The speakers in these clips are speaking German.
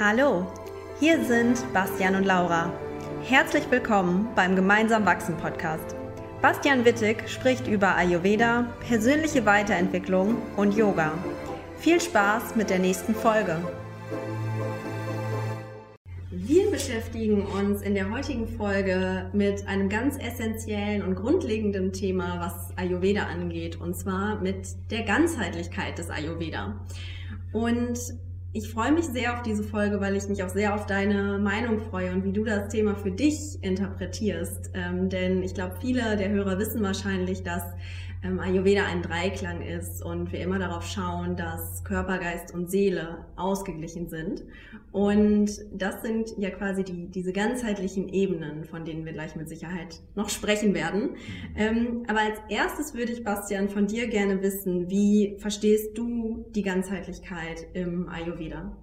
Hallo, hier sind Bastian und Laura. Herzlich willkommen beim Gemeinsam Wachsen Podcast. Bastian Wittig spricht über Ayurveda, persönliche Weiterentwicklung und Yoga. Viel Spaß mit der nächsten Folge. Wir beschäftigen uns in der heutigen Folge mit einem ganz essentiellen und grundlegenden Thema, was Ayurveda angeht, und zwar mit der Ganzheitlichkeit des Ayurveda. Und ich freue mich sehr auf diese Folge, weil ich mich auch sehr auf deine Meinung freue und wie du das Thema für dich interpretierst. Ähm, denn ich glaube, viele der Hörer wissen wahrscheinlich, dass ähm, Ayurveda ein Dreiklang ist und wir immer darauf schauen, dass Körper, Geist und Seele ausgeglichen sind. Und das sind ja quasi die, diese ganzheitlichen Ebenen, von denen wir gleich mit Sicherheit noch sprechen werden. Ähm, aber als erstes würde ich, Bastian, von dir gerne wissen, wie verstehst du die Ganzheitlichkeit im Ayurveda?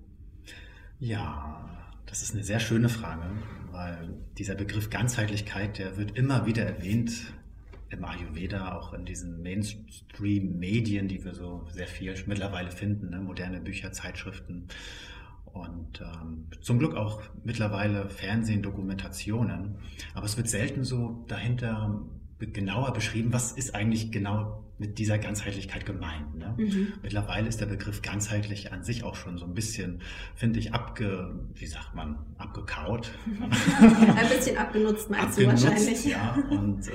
Ja, das ist eine sehr schöne Frage, weil dieser Begriff Ganzheitlichkeit, der wird immer wieder erwähnt im Ayurveda, auch in diesen Mainstream-Medien, die wir so sehr viel mittlerweile finden, ne? moderne Bücher, Zeitschriften und ähm, zum Glück auch mittlerweile Fernsehen, Dokumentationen. Aber es wird selten so dahinter genauer beschrieben, was ist eigentlich genau mit dieser Ganzheitlichkeit gemeint. Ne? Mhm. Mittlerweile ist der Begriff ganzheitlich an sich auch schon so ein bisschen, finde ich, abge, wie sagt man, abgekaut. ein bisschen abgenutzt meinst abgenutzt, du wahrscheinlich. Ja, und äh,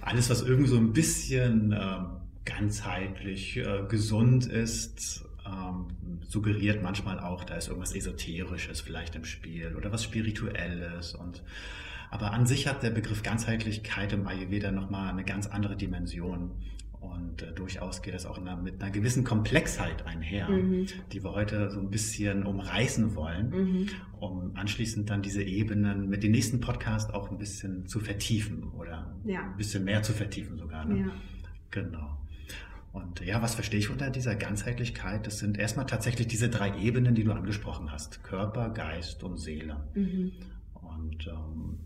alles, was irgendwie so ein bisschen äh, ganzheitlich äh, gesund ist, ähm, suggeriert manchmal auch, da ist irgendwas Esoterisches vielleicht im Spiel oder was Spirituelles. Und, aber an sich hat der Begriff Ganzheitlichkeit im Ayurveda nochmal eine ganz andere Dimension. Und äh, durchaus geht das auch einer, mit einer gewissen Komplexheit einher, mhm. die wir heute so ein bisschen umreißen wollen, mhm. um anschließend dann diese Ebenen mit dem nächsten Podcast auch ein bisschen zu vertiefen oder ja. ein bisschen mehr zu vertiefen sogar. Ne? Ja. Genau. Und ja, was verstehe ich unter dieser Ganzheitlichkeit? Das sind erstmal tatsächlich diese drei Ebenen, die du angesprochen hast. Körper, Geist und Seele. Mhm. Und ähm,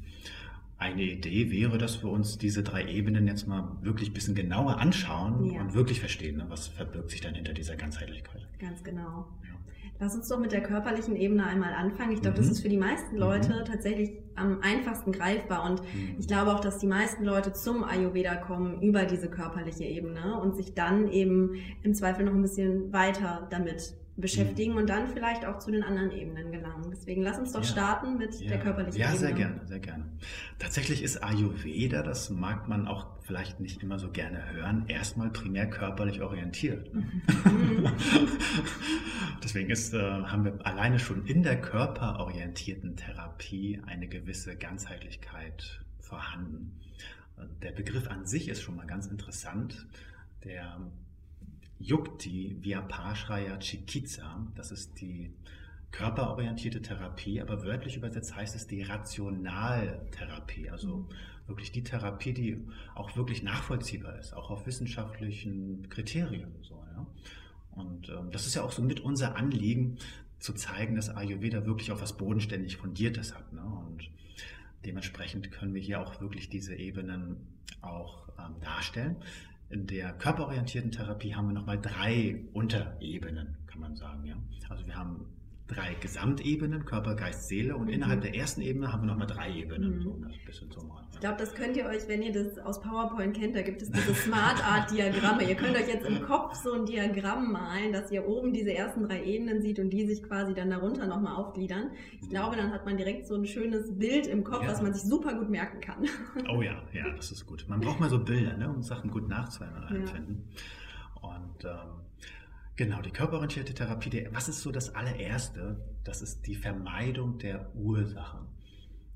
eine Idee wäre, dass wir uns diese drei Ebenen jetzt mal wirklich ein bisschen genauer anschauen ja. und wirklich verstehen, ne, was verbirgt sich dann hinter dieser Ganzheitlichkeit. Ganz genau. Lass uns doch mit der körperlichen Ebene einmal anfangen. Ich glaube, mhm. das ist für die meisten Leute mhm. tatsächlich am einfachsten greifbar. Und mhm. ich glaube auch, dass die meisten Leute zum Ayurveda kommen über diese körperliche Ebene und sich dann eben im Zweifel noch ein bisschen weiter damit beschäftigen mhm. und dann vielleicht auch zu den anderen Ebenen gelangen. Deswegen lass uns doch ja. starten mit ja. der körperlichen Ebene. Ja, sehr gerne, sehr gerne. Tatsächlich ist Ayurveda, das mag man auch vielleicht nicht immer so gerne hören, erstmal primär körperlich orientiert. Mhm. Deswegen ist, äh, haben wir alleine schon in der körperorientierten Therapie eine gewisse Ganzheitlichkeit vorhanden. Der Begriff an sich ist schon mal ganz interessant. Der Yukti Vyapashraya Chikitsa, das ist die körperorientierte Therapie, aber wörtlich übersetzt heißt es die Rationaltherapie, also mhm. wirklich die Therapie, die auch wirklich nachvollziehbar ist, auch auf wissenschaftlichen Kriterien. So, ja. Und ähm, das ist ja auch so mit unser Anliegen, zu zeigen, dass Ayurveda wirklich auch was bodenständig Fundiertes hat. Ne? Und dementsprechend können wir hier auch wirklich diese Ebenen auch ähm, darstellen. In der körperorientierten Therapie haben wir nochmal drei Unterebenen, kann man sagen. Ja? Also wir haben drei Gesamtebenen, Körper, Geist, Seele. Und mhm. innerhalb der ersten Ebene haben wir nochmal drei Ebenen. Mhm. So, ein bisschen zu machen. Ich glaube, das könnt ihr euch, wenn ihr das aus PowerPoint kennt, da gibt es diese Smart Art Diagramme. ihr könnt euch jetzt im Kopf so ein Diagramm malen, dass ihr oben diese ersten drei Ebenen sieht und die sich quasi dann darunter nochmal aufgliedern. Ich mhm. glaube, dann hat man direkt so ein schönes Bild im Kopf, ja. was man sich super gut merken kann. Oh ja, ja, das ist gut. Man braucht mal so Bilder, ne, um Sachen gut nachzuempfinden. Ja. Und ähm, Genau, die körperorientierte Therapie, die, was ist so das allererste? Das ist die Vermeidung der Ursachen.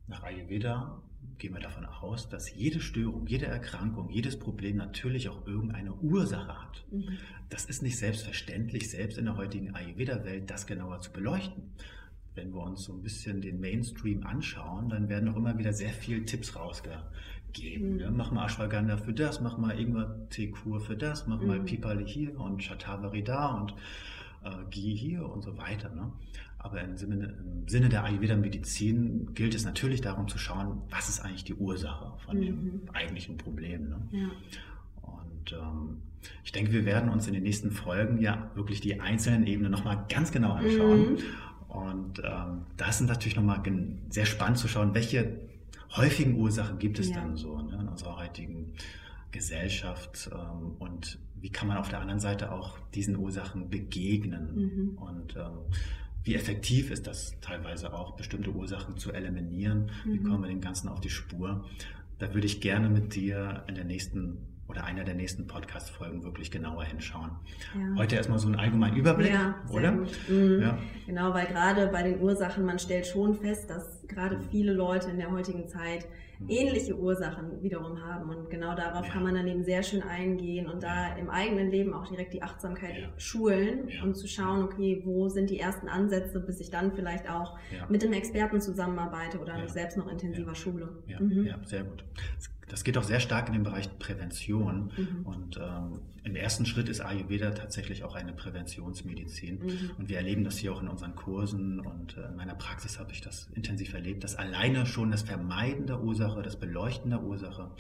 Nach Ayurveda gehen wir davon aus, dass jede Störung, jede Erkrankung, jedes Problem natürlich auch irgendeine Ursache hat. Mhm. Das ist nicht selbstverständlich, selbst in der heutigen Ayurveda-Welt das genauer zu beleuchten. Wenn wir uns so ein bisschen den Mainstream anschauen, dann werden auch immer wieder sehr viele Tipps rausgegeben geben. Ja, mach mal Ashwagandha für das, mach mal Ingwer-Teekur für das, mach mhm. mal Pipali hier und Shatavari da und äh, Ghee hier und so weiter. Ne? Aber im Sinne, im Sinne der Ayurveda-Medizin gilt es natürlich darum zu schauen, was ist eigentlich die Ursache von mhm. dem eigentlichen Problem. Ne? Ja. Und ähm, ich denke, wir werden uns in den nächsten Folgen ja wirklich die einzelnen Ebenen nochmal ganz genau anschauen. Mhm. Und ähm, da ist natürlich nochmal sehr spannend zu schauen, welche häufigen Ursachen gibt es ja. dann so ne, in unserer heutigen Gesellschaft ähm, und wie kann man auf der anderen Seite auch diesen Ursachen begegnen mhm. und ähm, wie effektiv ist das teilweise auch, bestimmte Ursachen zu eliminieren, mhm. wie kommen wir dem Ganzen auf die Spur. Da würde ich gerne mit dir in der nächsten oder einer der nächsten Podcast-Folgen wirklich genauer hinschauen. Ja. Heute erstmal so einen allgemeinen Überblick, ja, oder? Mhm. Ja. Genau, weil gerade bei den Ursachen, man stellt schon fest, dass gerade viele Leute in der heutigen Zeit ähnliche Ursachen wiederum haben. Und genau darauf kann man dann eben sehr schön eingehen und da im eigenen Leben auch direkt die Achtsamkeit schulen und zu schauen, okay, wo sind die ersten Ansätze, bis ich dann vielleicht auch mit dem Experten zusammenarbeite oder mich selbst noch intensiver schule. Ja, mhm. ja, sehr gut. Das geht auch sehr stark in den Bereich Prävention. Mhm. Und ähm, im ersten Schritt ist Ayurveda tatsächlich auch eine Präventionsmedizin. Mhm. Und wir erleben das hier auch in unseren Kursen und äh, in meiner Praxis habe ich das intensiv erlebt, dass alleine schon das Vermeiden der Ursache, das Beleuchten der Ursache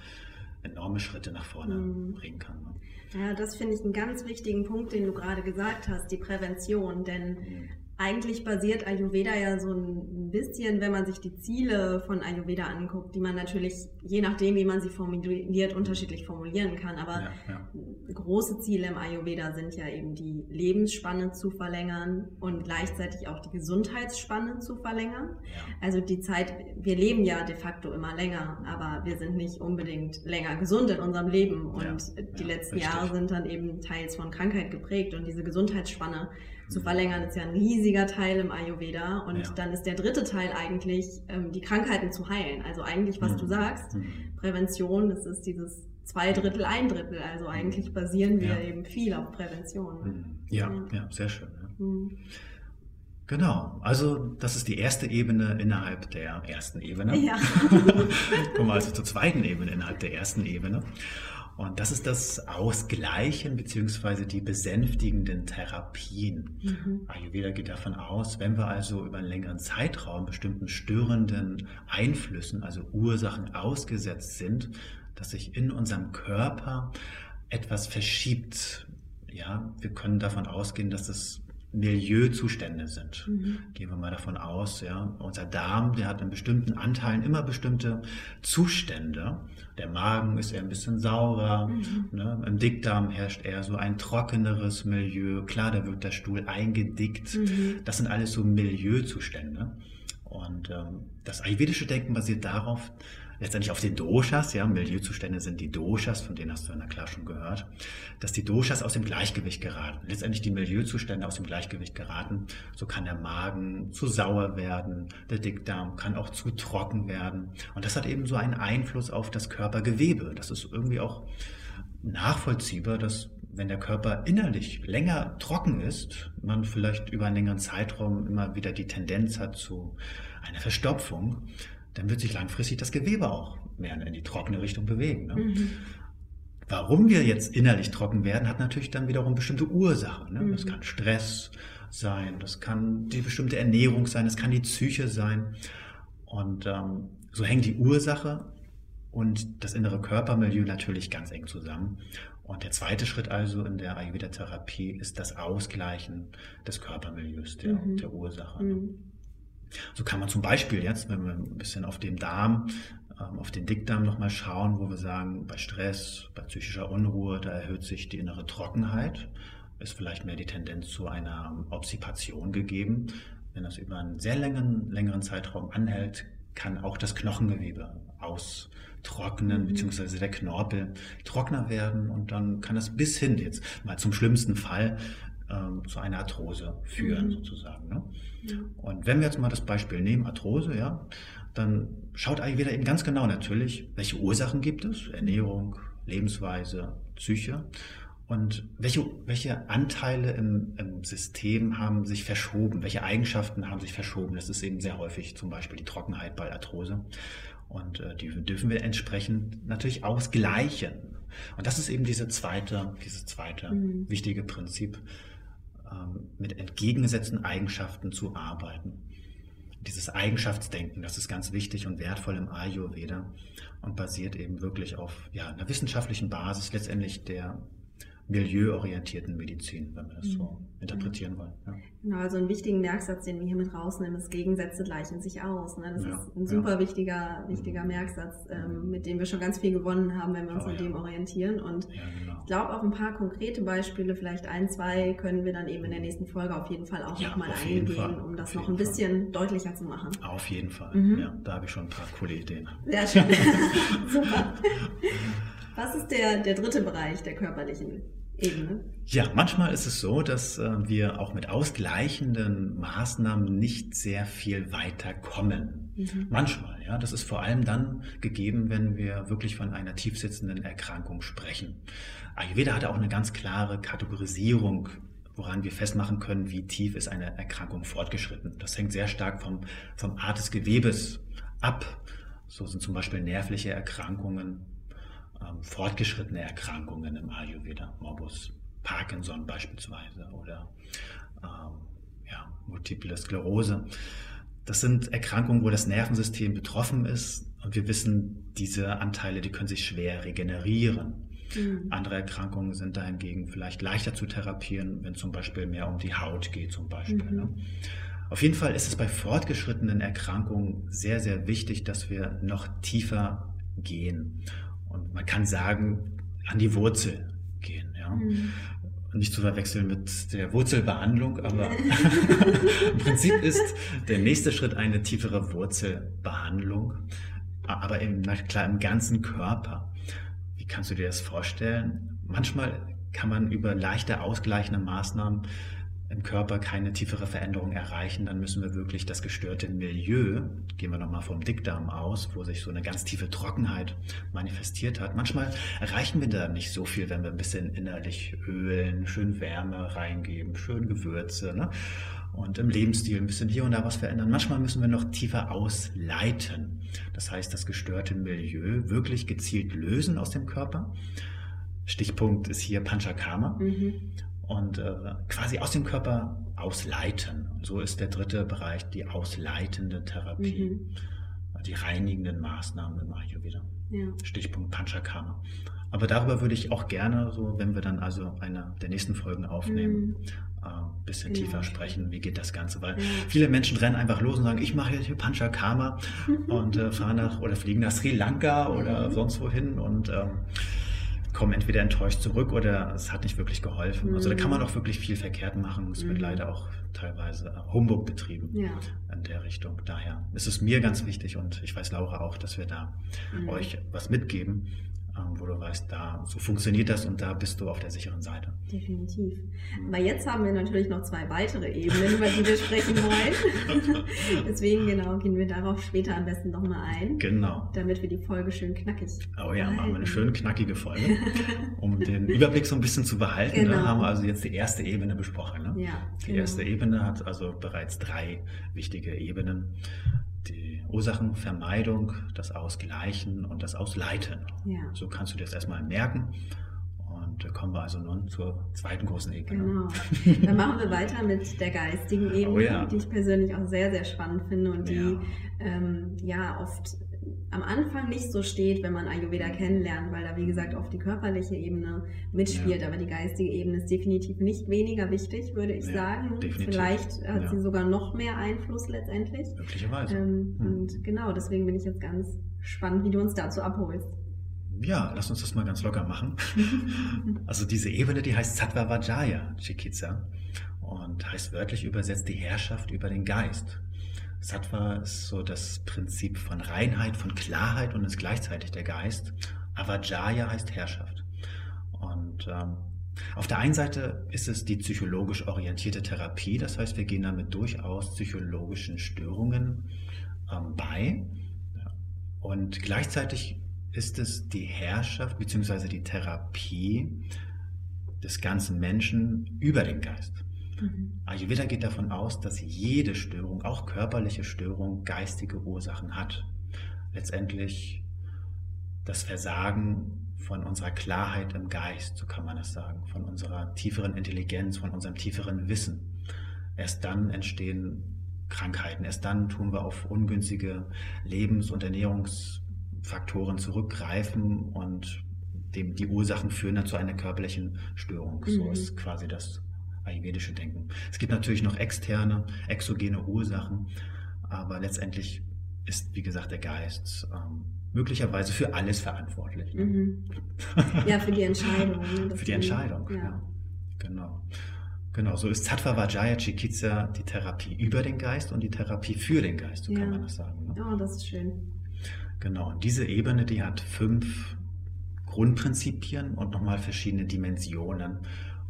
enorme Schritte nach vorne mhm. bringen kann. Ne? Ja, das finde ich einen ganz wichtigen Punkt, den du gerade gesagt hast, die Prävention. Denn mhm eigentlich basiert Ayurveda ja so ein bisschen, wenn man sich die Ziele von Ayurveda anguckt, die man natürlich, je nachdem, wie man sie formuliert, unterschiedlich formulieren kann. Aber ja, ja. große Ziele im Ayurveda sind ja eben die Lebensspanne zu verlängern und gleichzeitig auch die Gesundheitsspanne zu verlängern. Ja. Also die Zeit, wir leben ja de facto immer länger, aber wir sind nicht unbedingt länger gesund in unserem Leben. Und die letzten richtig. Jahre sind dann eben teils von Krankheit geprägt und diese Gesundheitsspanne zu verlängern, ist ja ein riesiger Teil im Ayurveda. Und ja. dann ist der dritte Teil eigentlich, ähm, die Krankheiten zu heilen. Also eigentlich, was mhm. du sagst, mhm. Prävention, das ist dieses zwei Drittel, ein Drittel. Also eigentlich basieren wir ja. eben viel auf Prävention. Mhm. Ja, ja, ja, sehr schön. Mhm. Genau, also das ist die erste Ebene innerhalb der ersten Ebene. Ja. Kommen wir also zur zweiten Ebene innerhalb der ersten Ebene. Und das ist das Ausgleichen beziehungsweise die besänftigenden Therapien. Mhm. Ayurveda geht davon aus, wenn wir also über einen längeren Zeitraum bestimmten störenden Einflüssen, also Ursachen ausgesetzt sind, dass sich in unserem Körper etwas verschiebt. Ja, wir können davon ausgehen, dass es Milieuzustände sind. Mhm. Gehen wir mal davon aus, ja, unser Darm, der hat in bestimmten Anteilen immer bestimmte Zustände. Der Magen ist eher ein bisschen saurer, mhm. ne? im Dickdarm herrscht eher so ein trockeneres Milieu. Klar, da wird der Stuhl eingedickt. Mhm. Das sind alles so Milieuzustände. Und ähm, das ayurvedische Denken basiert darauf, letztendlich auf den Doshas, ja, Milieuzustände sind die Doshas, von denen hast du na klar schon gehört, dass die Doshas aus dem Gleichgewicht geraten. Letztendlich die Milieuzustände aus dem Gleichgewicht geraten. So kann der Magen zu sauer werden, der Dickdarm kann auch zu trocken werden. Und das hat eben so einen Einfluss auf das Körpergewebe. Das ist irgendwie auch nachvollziehbar, dass wenn der Körper innerlich länger trocken ist, man vielleicht über einen längeren Zeitraum immer wieder die Tendenz hat zu einer Verstopfung, dann wird sich langfristig das Gewebe auch mehr in die trockene Richtung bewegen. Ne? Mhm. Warum wir jetzt innerlich trocken werden, hat natürlich dann wiederum bestimmte Ursachen. Ne? Mhm. Das kann Stress sein, das kann die bestimmte Ernährung sein, das kann die Psyche sein. Und ähm, so hängt die Ursache und das innere Körpermilieu natürlich ganz eng zusammen. Und der zweite Schritt also in der Ayurveda-Therapie ist das Ausgleichen des Körpermilieus, der, mhm. der Ursache. Ne? So kann man zum Beispiel jetzt, wenn wir ein bisschen auf den Darm, ähm, auf den Dickdarm nochmal schauen, wo wir sagen, bei Stress, bei psychischer Unruhe, da erhöht sich die innere Trockenheit, ist vielleicht mehr die Tendenz zu einer Obsipation gegeben. Wenn das über einen sehr längeren, längeren Zeitraum anhält, kann auch das Knochengewebe austrocknen, mhm. beziehungsweise der Knorpel trockener werden und dann kann das bis hin jetzt mal zum schlimmsten Fall ähm, zu einer Arthrose führen, mhm. sozusagen. Ne? Ja. Und wenn wir jetzt mal das Beispiel nehmen, Arthrose, ja, dann schaut Ayurveda eben ganz genau natürlich, welche Ursachen gibt es, Ernährung, Lebensweise, Psyche und welche, welche Anteile im, im, System haben sich verschoben, welche Eigenschaften haben sich verschoben. Das ist eben sehr häufig zum Beispiel die Trockenheit bei Arthrose. Und äh, die dürfen wir entsprechend natürlich ausgleichen. Und das ist eben diese zweite, dieses zweite mhm. wichtige Prinzip, ähm, mit entgegengesetzten Eigenschaften zu arbeiten. Dieses Eigenschaftsdenken, das ist ganz wichtig und wertvoll im Ayurveda und basiert eben wirklich auf ja, einer wissenschaftlichen Basis, letztendlich der milieuorientierten Medizin, wenn wir das so mhm. interpretieren wollen. Ja. Genau, also einen wichtigen Merksatz, den wir hier mit rausnehmen, ist Gegensätze gleichen sich aus. Ne? Das ja, ist ein super ja. wichtiger, wichtiger mhm. Merksatz, ähm, mit dem wir schon ganz viel gewonnen haben, wenn wir uns oh, an dem orientieren. Und genau. ich glaube, auf ein paar konkrete Beispiele, vielleicht ein, zwei, können wir dann eben in der nächsten Folge auf jeden Fall auch nochmal eingehen, um das noch ein bisschen Fall. deutlicher zu machen. Auf jeden Fall. Mhm. Ja, da habe ich schon ein paar coole Ideen. Sehr schön. super. Was ist der, der dritte Bereich der körperlichen Ebene? Ja, manchmal ist es so, dass äh, wir auch mit ausgleichenden Maßnahmen nicht sehr viel weiter kommen. Mhm. Manchmal, ja. Das ist vor allem dann gegeben, wenn wir wirklich von einer tiefsitzenden Erkrankung sprechen. Ayurveda hat auch eine ganz klare Kategorisierung woran wir festmachen können, wie tief ist eine Erkrankung fortgeschritten. Das hängt sehr stark vom, vom Art des Gewebes ab. So sind zum Beispiel nervliche Erkrankungen ähm, fortgeschrittene Erkrankungen im Ayurveda, Morbus Parkinson beispielsweise oder ähm, ja, Multiple Sklerose. Das sind Erkrankungen, wo das Nervensystem betroffen ist und wir wissen, diese Anteile, die können sich schwer regenerieren. Mhm. Andere Erkrankungen sind dahingegen vielleicht leichter zu therapieren, wenn zum Beispiel mehr um die Haut geht zum Beispiel. Mhm. Ne? Auf jeden Fall ist es bei fortgeschrittenen Erkrankungen sehr, sehr wichtig, dass wir noch tiefer gehen. Und man kann sagen, an die Wurzel gehen. Ja? Mhm. Nicht zu verwechseln mit der Wurzelbehandlung, aber im Prinzip ist der nächste Schritt eine tiefere Wurzelbehandlung, aber im, klar im ganzen Körper. Wie kannst du dir das vorstellen? Manchmal kann man über leichte ausgleichende Maßnahmen im Körper keine tiefere Veränderung erreichen, dann müssen wir wirklich das gestörte Milieu, gehen wir nochmal vom Dickdarm aus, wo sich so eine ganz tiefe Trockenheit manifestiert hat. Manchmal erreichen wir da nicht so viel, wenn wir ein bisschen innerlich ölen, schön Wärme reingeben, schön Gewürze ne? und im Lebensstil ein bisschen hier und da was verändern. Manchmal müssen wir noch tiefer ausleiten. Das heißt, das gestörte Milieu wirklich gezielt lösen aus dem Körper. Stichpunkt ist hier Panchakarma. Mhm und äh, quasi aus dem Körper ausleiten. So ist der dritte Bereich die ausleitende Therapie, mhm. die reinigenden Maßnahmen im Ayurveda. Ja. Stichpunkt Panchakarma. Aber darüber würde ich auch gerne, so wenn wir dann also eine der nächsten Folgen aufnehmen, mhm. äh, bisschen genau. tiefer sprechen, wie geht das Ganze, weil ja. viele Menschen rennen einfach los und sagen, ich mache jetzt hier Panchakarma und äh, fahren nach oder fliegen nach Sri Lanka oder mhm. sonst wohin und ähm, kommen entweder enttäuscht zurück oder es hat nicht wirklich geholfen. Mhm. Also da kann man mhm. auch wirklich viel verkehrt machen. Es wird mhm. leider auch teilweise Humbug betrieben ja. in der Richtung. Daher ist es mir ganz wichtig und ich weiß Laura auch, dass wir da mhm. euch was mitgeben, wo du weißt, da so funktioniert das und da bist du auf der sicheren Seite. Definitiv. Aber jetzt haben wir natürlich noch zwei weitere Ebenen, über die wir sprechen wollen. Deswegen genau gehen wir darauf später am besten nochmal ein. Genau. Damit wir die Folge schön knackig. Oh ja, machen wir eine schön knackige Folge, um den Überblick so ein bisschen zu behalten. Ne, genau. Ne, haben wir also jetzt die erste Ebene besprochen. Ne? Ja. Die genau. erste Ebene hat also bereits drei wichtige Ebenen die Ursachenvermeidung, das Ausgleichen und das Ausleiten. Ja. So kannst du dir das erstmal merken. Und kommen wir also nun zur zweiten großen Ebene. Genau. Dann machen wir weiter mit der geistigen Ebene, oh ja. die ich persönlich auch sehr, sehr spannend finde und die ja, ähm, ja oft am Anfang nicht so steht, wenn man Ayurveda kennenlernt, weil da wie gesagt oft die körperliche Ebene mitspielt, ja. aber die geistige Ebene ist definitiv nicht weniger wichtig, würde ich ja, sagen. Definitiv. Vielleicht hat ja. sie sogar noch mehr Einfluss letztendlich. Möglicherweise. Ähm, hm. Und genau, deswegen bin ich jetzt ganz spannend, wie du uns dazu abholst. Ja, lass uns das mal ganz locker machen. also diese Ebene, die heißt Sattva Vajaya Chikitsa und heißt wörtlich übersetzt die Herrschaft über den Geist. Sattva ist so das Prinzip von Reinheit, von Klarheit und ist gleichzeitig der Geist. Avajaya heißt Herrschaft. Und ähm, auf der einen Seite ist es die psychologisch orientierte Therapie, das heißt, wir gehen damit durchaus psychologischen Störungen ähm, bei. Und gleichzeitig ist es die Herrschaft bzw. die Therapie des ganzen Menschen über den Geist. Mhm. Ayurveda geht davon aus, dass jede Störung, auch körperliche Störung, geistige Ursachen hat. Letztendlich das Versagen von unserer Klarheit im Geist, so kann man es sagen, von unserer tieferen Intelligenz, von unserem tieferen Wissen. Erst dann entstehen Krankheiten, erst dann tun wir auf ungünstige Lebens- und Ernährungsfaktoren zurückgreifen und dem, die Ursachen führen dann zu einer körperlichen Störung. Mhm. So ist quasi das ayurvedische Denken. Es gibt natürlich noch externe, exogene Ursachen, aber letztendlich ist, wie gesagt, der Geist ähm, möglicherweise für alles verantwortlich. Mhm. Ja, für die Entscheidung. Ne? für die Entscheidung, ja. ja. Genau. Genau, so ist Sattva Vajaya Chikitsa die Therapie über den Geist und die Therapie für den Geist, so ja. kann man das sagen. Ne? Oh, das ist schön. Genau, und diese Ebene, die hat fünf Grundprinzipien und nochmal verschiedene Dimensionen.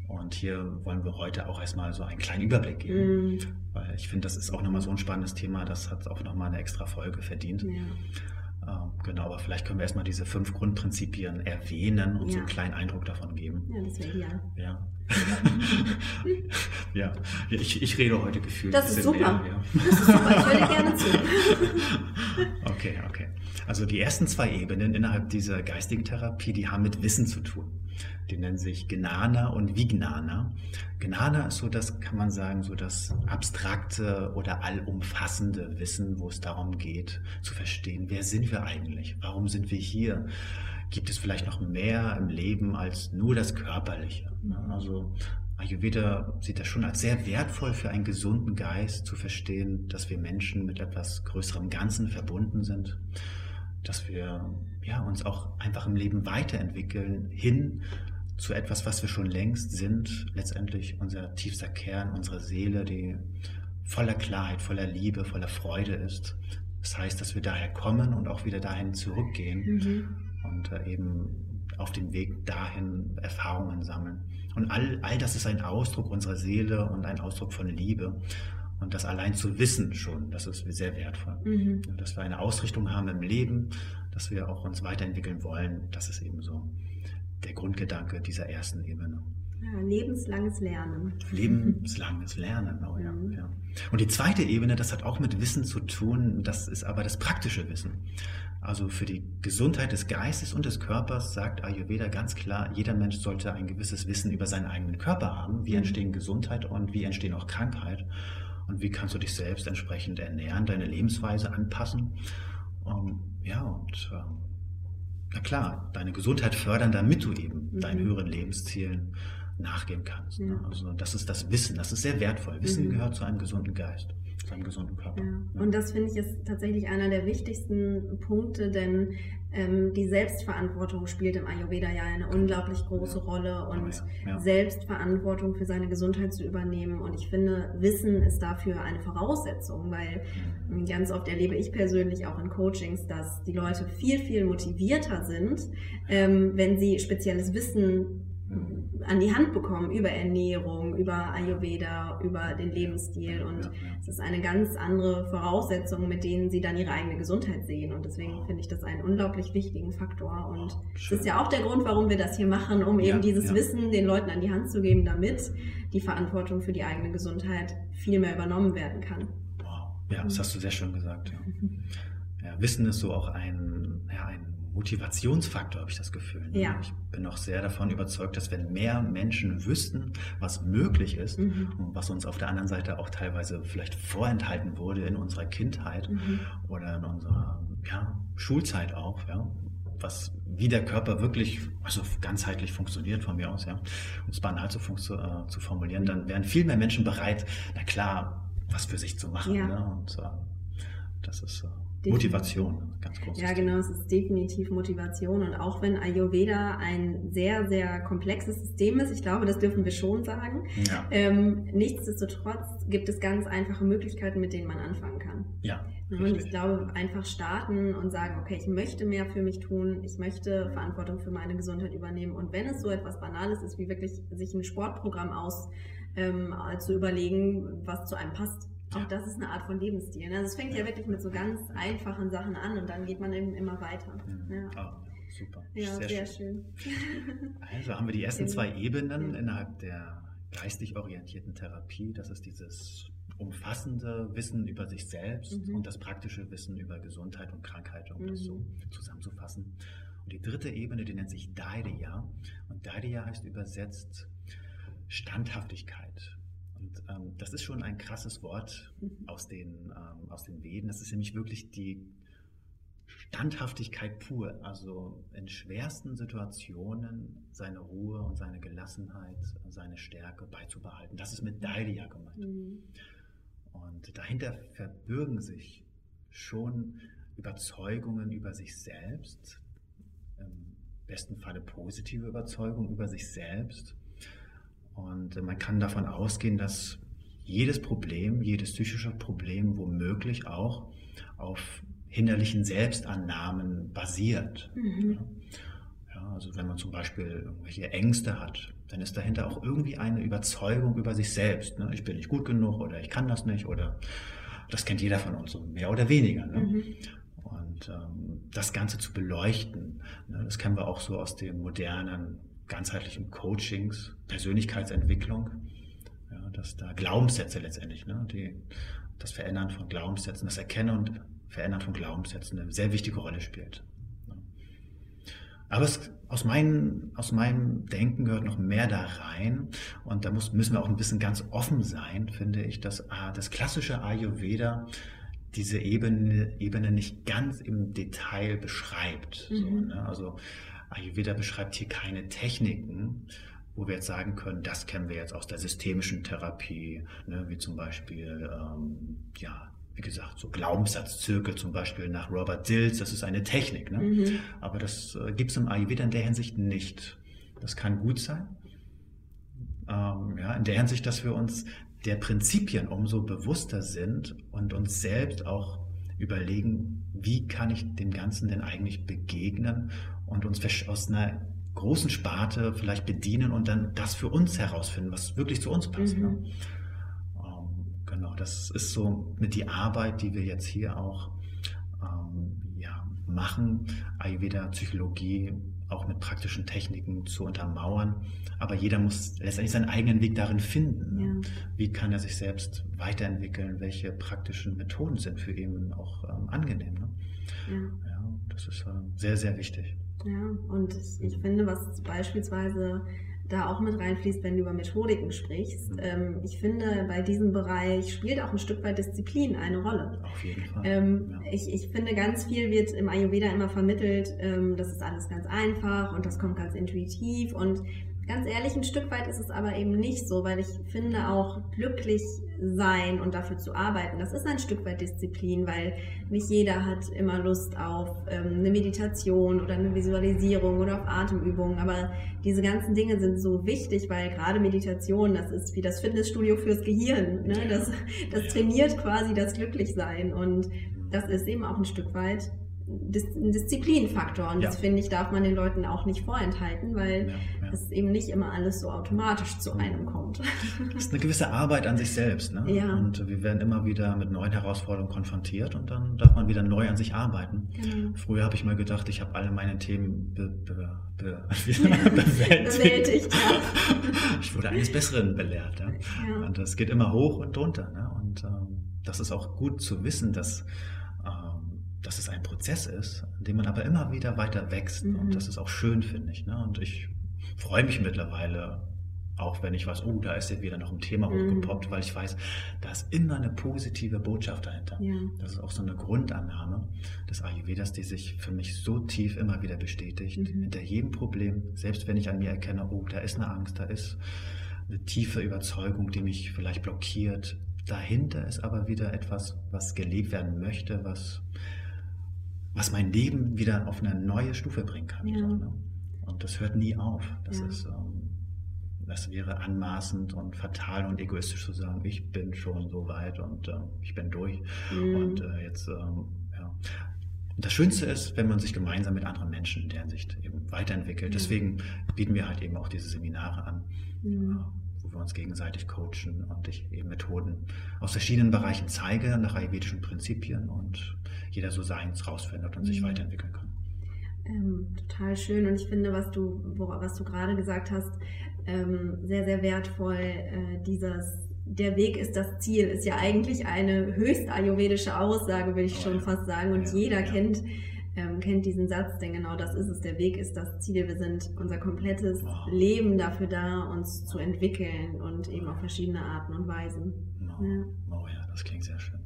Und hier wollen wir heute auch erstmal so einen kleinen Überblick geben, mm. weil ich finde, das ist auch nochmal so ein spannendes Thema, das hat auch nochmal eine extra Folge verdient. Ja. Ähm, genau, aber vielleicht können wir erstmal diese fünf Grundprinzipien erwähnen und ja. so einen kleinen Eindruck davon geben. Ja, das wäre ideal. Ja. ja, ich, ich rede heute gefühlt. Das ist super. Mehr, ja. Das ist super, ich höre gerne zu. okay, okay. Also die ersten zwei Ebenen innerhalb dieser geistigen Therapie, die haben mit Wissen zu tun. Die nennen sich Gnana und Vignana. Gnana ist so das, kann man sagen, so das abstrakte oder allumfassende Wissen, wo es darum geht, zu verstehen, wer sind wir eigentlich? Warum sind wir hier? Gibt es vielleicht noch mehr im Leben als nur das Körperliche? Also Ayurveda sieht das schon als sehr wertvoll für einen gesunden Geist zu verstehen, dass wir Menschen mit etwas größerem Ganzen verbunden sind, dass wir ja, uns auch einfach im Leben weiterentwickeln hin zu etwas, was wir schon längst sind, letztendlich unser tiefster Kern, unsere Seele, die voller Klarheit, voller Liebe, voller Freude ist. Das heißt, dass wir daher kommen und auch wieder dahin zurückgehen mhm. und äh, eben auf dem Weg dahin Erfahrungen sammeln. Und all, all das ist ein Ausdruck unserer Seele und ein Ausdruck von Liebe. Und das allein zu wissen schon, das ist sehr wertvoll. Mhm. Dass wir eine Ausrichtung haben im Leben, dass wir auch uns weiterentwickeln wollen, das ist eben so der Grundgedanke dieser ersten Ebene. Ja, lebenslanges Lernen. Lebenslanges Lernen, oh ja, mhm. ja. Und die zweite Ebene, das hat auch mit Wissen zu tun, das ist aber das praktische Wissen. Also für die Gesundheit des Geistes und des Körpers sagt Ayurveda ganz klar, jeder Mensch sollte ein gewisses Wissen über seinen eigenen Körper haben. Wie mhm. entstehen Gesundheit und wie entstehen auch Krankheit? Und wie kannst du dich selbst entsprechend ernähren, deine Lebensweise anpassen? Um, ähm, ja, und äh, na klar, deine Gesundheit fördern, damit du eben mhm. deinen höheren Lebenszielen nachgehen kannst. Ne? Ja. Also das ist das Wissen, das ist sehr wertvoll. Wissen mhm. gehört zu einem gesunden Geist, zu einem gesunden Körper. Ja. Ja. Und das finde ich ist tatsächlich einer der wichtigsten Punkte, denn ähm, die Selbstverantwortung spielt im Ayurveda ja eine unglaublich große Rolle und ja. Selbstverantwortung für seine Gesundheit zu übernehmen. Und ich finde, Wissen ist dafür eine Voraussetzung, weil ähm, ganz oft erlebe ich persönlich auch in Coachings, dass die Leute viel, viel motivierter sind, ähm, wenn sie spezielles Wissen an die Hand bekommen über Ernährung, über Ayurveda, über den Lebensstil. Und es ist eine ganz andere Voraussetzung, mit denen sie dann ihre eigene Gesundheit sehen. Und deswegen finde ich das einen unglaublich wichtigen Faktor. Und es ist ja auch der Grund, warum wir das hier machen, um eben ja, dieses ja. Wissen den Leuten an die Hand zu geben, damit die Verantwortung für die eigene Gesundheit viel mehr übernommen werden kann. Wow, ja, das hast du sehr schön gesagt. Ja. Ja, Wissen ist so auch ein, ja, ein Motivationsfaktor, habe ich das Gefühl. Ne? Ja. Ich bin auch sehr davon überzeugt, dass wenn mehr Menschen wüssten, was möglich ist mhm. und was uns auf der anderen Seite auch teilweise vielleicht vorenthalten wurde in unserer Kindheit mhm. oder in unserer ja, Schulzeit auch, ja, was wie der Körper wirklich, also ganzheitlich funktioniert von mir aus, ja, um es banal zu, äh, zu formulieren, dann wären viel mehr Menschen bereit, na klar, was für sich zu machen. Ja. Ne? Und äh, das ist äh, Motivation, ganz groß. Ja, genau, es ist definitiv Motivation. Und auch wenn Ayurveda ein sehr, sehr komplexes System ist, ich glaube, das dürfen wir schon sagen, ja. ähm, nichtsdestotrotz gibt es ganz einfache Möglichkeiten, mit denen man anfangen kann. Ja. Und ich glaube, einfach starten und sagen, okay, ich möchte mehr für mich tun, ich möchte Verantwortung für meine Gesundheit übernehmen. Und wenn es so etwas Banales ist, wie wirklich sich ein Sportprogramm aus ähm, zu überlegen, was zu einem passt, auch das ist eine Art von Lebensstil. Ne? Also es fängt ja wirklich mit so ganz einfachen Sachen an und dann geht man eben immer weiter. Mhm. Ja. Oh, super. Ja, sehr, sehr schön. schön. Also haben wir die ersten zwei Ebenen innerhalb der geistig orientierten Therapie. Das ist dieses umfassende Wissen über sich selbst mhm. und das praktische Wissen über Gesundheit und Krankheit, um mhm. das so mhm. zusammenzufassen. Und die dritte Ebene, die nennt sich Daideya. Und Daideya heißt übersetzt Standhaftigkeit. Und ähm, das ist schon ein krasses Wort mhm. aus den, ähm, aus den Veden. Das ist nämlich wirklich die, Standhaftigkeit pur, also in schwersten Situationen seine Ruhe und seine Gelassenheit, seine Stärke beizubehalten. Das ist mit Dailia gemeint. Mhm. Und dahinter verbürgen sich schon Überzeugungen über sich selbst, im besten Falle positive Überzeugungen über sich selbst. Und man kann davon ausgehen, dass jedes Problem, jedes psychische Problem womöglich auch auf hinderlichen Selbstannahmen basiert. Mhm. Ja, also wenn man zum Beispiel irgendwelche Ängste hat, dann ist dahinter auch irgendwie eine Überzeugung über sich selbst. Ne? Ich bin nicht gut genug oder ich kann das nicht oder das kennt jeder von uns, mehr oder weniger. Ne? Mhm. Und ähm, das Ganze zu beleuchten, ne? das kennen wir auch so aus den modernen, ganzheitlichen Coachings, Persönlichkeitsentwicklung, ja, dass da Glaubenssätze letztendlich, ne? die, das Verändern von Glaubenssätzen, das Erkennen und Verändern von Glaubenssätzen eine sehr wichtige Rolle spielt. Aber es, aus, mein, aus meinem Denken gehört noch mehr da rein. Und da muss, müssen wir auch ein bisschen ganz offen sein, finde ich, dass ah, das klassische Ayurveda diese Ebene, Ebene nicht ganz im Detail beschreibt. Mhm. So, ne? Also Ayurveda beschreibt hier keine Techniken, wo wir jetzt sagen können, das kennen wir jetzt aus der systemischen Therapie, ne? wie zum Beispiel ähm, ja, wie gesagt, so Glaubenssatzzirkel zum Beispiel nach Robert Dills, das ist eine Technik. Ne? Mhm. Aber das äh, gibt es im Ayurveda in der Hinsicht nicht. Das kann gut sein. Ähm, ja, in der Hinsicht, dass wir uns der Prinzipien umso bewusster sind und uns selbst auch überlegen, wie kann ich dem Ganzen denn eigentlich begegnen und uns aus einer großen Sparte vielleicht bedienen und dann das für uns herausfinden, was wirklich zu uns passt. Ne? Mhm. Ne? Genau, das ist so mit die Arbeit, die wir jetzt hier auch ähm, ja, machen, Ayurveda, Psychologie auch mit praktischen Techniken zu untermauern. Aber jeder muss letztendlich seinen eigenen Weg darin finden. Ne? Ja. Wie kann er sich selbst weiterentwickeln? Welche praktischen Methoden sind für ihn auch ähm, angenehm? Ne? Ja. ja. das ist äh, sehr, sehr wichtig. Ja, und ich finde, was beispielsweise da auch mit reinfließt, wenn du über Methodiken sprichst. Mhm. Ähm, ich finde, bei diesem Bereich spielt auch ein Stück weit Disziplin eine Rolle. Auf jeden Fall. Ähm, ja. ich, ich finde, ganz viel wird im Ayurveda immer vermittelt, ähm, das ist alles ganz einfach und das kommt ganz intuitiv und Ganz ehrlich, ein Stück weit ist es aber eben nicht so, weil ich finde auch glücklich sein und dafür zu arbeiten, das ist ein Stück weit Disziplin, weil nicht jeder hat immer Lust auf ähm, eine Meditation oder eine Visualisierung oder auf Atemübungen, aber diese ganzen Dinge sind so wichtig, weil gerade Meditation, das ist wie das Fitnessstudio fürs Gehirn, ne? das, das trainiert quasi das Glücklichsein und das ist eben auch ein Stück weit ein Disziplinfaktor. Und ja. das finde ich, darf man den Leuten auch nicht vorenthalten, weil ja, ja. es eben nicht immer alles so automatisch zu einem kommt. Das ist eine gewisse Arbeit an sich selbst. Ne? Ja. Und wir werden immer wieder mit neuen Herausforderungen konfrontiert und dann darf man wieder neu an sich arbeiten. Genau. Früher habe ich mal gedacht, ich habe alle meine Themen be, be, be, bewältigt. bewältigt ich wurde eines Besseren belehrt. Und das geht immer hoch und runter. Ne? Und ähm, das ist auch gut zu wissen, dass dass es ein Prozess ist, in dem man aber immer wieder weiter wächst. Mhm. Und das ist auch schön, finde ich. Ne? Und ich freue mich mittlerweile, auch wenn ich weiß, oh, da ist jetzt wieder noch ein Thema mhm. hochgepoppt, weil ich weiß, da ist immer eine positive Botschaft dahinter. Ja. Das ist auch so eine Grundannahme des Ayurvedas, die sich für mich so tief immer wieder bestätigt. Mhm. Hinter jedem Problem, selbst wenn ich an mir erkenne, oh, da ist eine Angst, da ist eine tiefe Überzeugung, die mich vielleicht blockiert. Dahinter ist aber wieder etwas, was gelebt werden möchte, was was mein Leben wieder auf eine neue Stufe bringen kann. Ja. So, ne? Und das hört nie auf. Das ja. ist, ähm, das wäre anmaßend und fatal und egoistisch zu sagen, ich bin schon so weit und äh, ich bin durch. Mhm. Und äh, jetzt, ähm, ja. Das Schönste ist, wenn man sich gemeinsam mit anderen Menschen in der Hinsicht eben weiterentwickelt. Mhm. Deswegen bieten wir halt eben auch diese Seminare an. Mhm wir uns gegenseitig coachen und ich eben Methoden aus verschiedenen Bereichen zeige, nach ayurvedischen Prinzipien und jeder so seins rausfindet und mhm. sich weiterentwickeln kann. Ähm, total schön und ich finde, was du, was du gerade gesagt hast, ähm, sehr, sehr wertvoll, äh, dieses der Weg ist das Ziel, ist ja eigentlich eine höchst ayurvedische Aussage, würde ich oh, schon fast sagen. Und ja, jeder ja. kennt ähm, kennt diesen Satz, denn genau das ist es. Der Weg ist das Ziel. Wir sind unser komplettes wow. Leben dafür da, uns zu entwickeln und eben auf verschiedene Arten und Weisen. Oh ja, oh, ja das klingt sehr schön.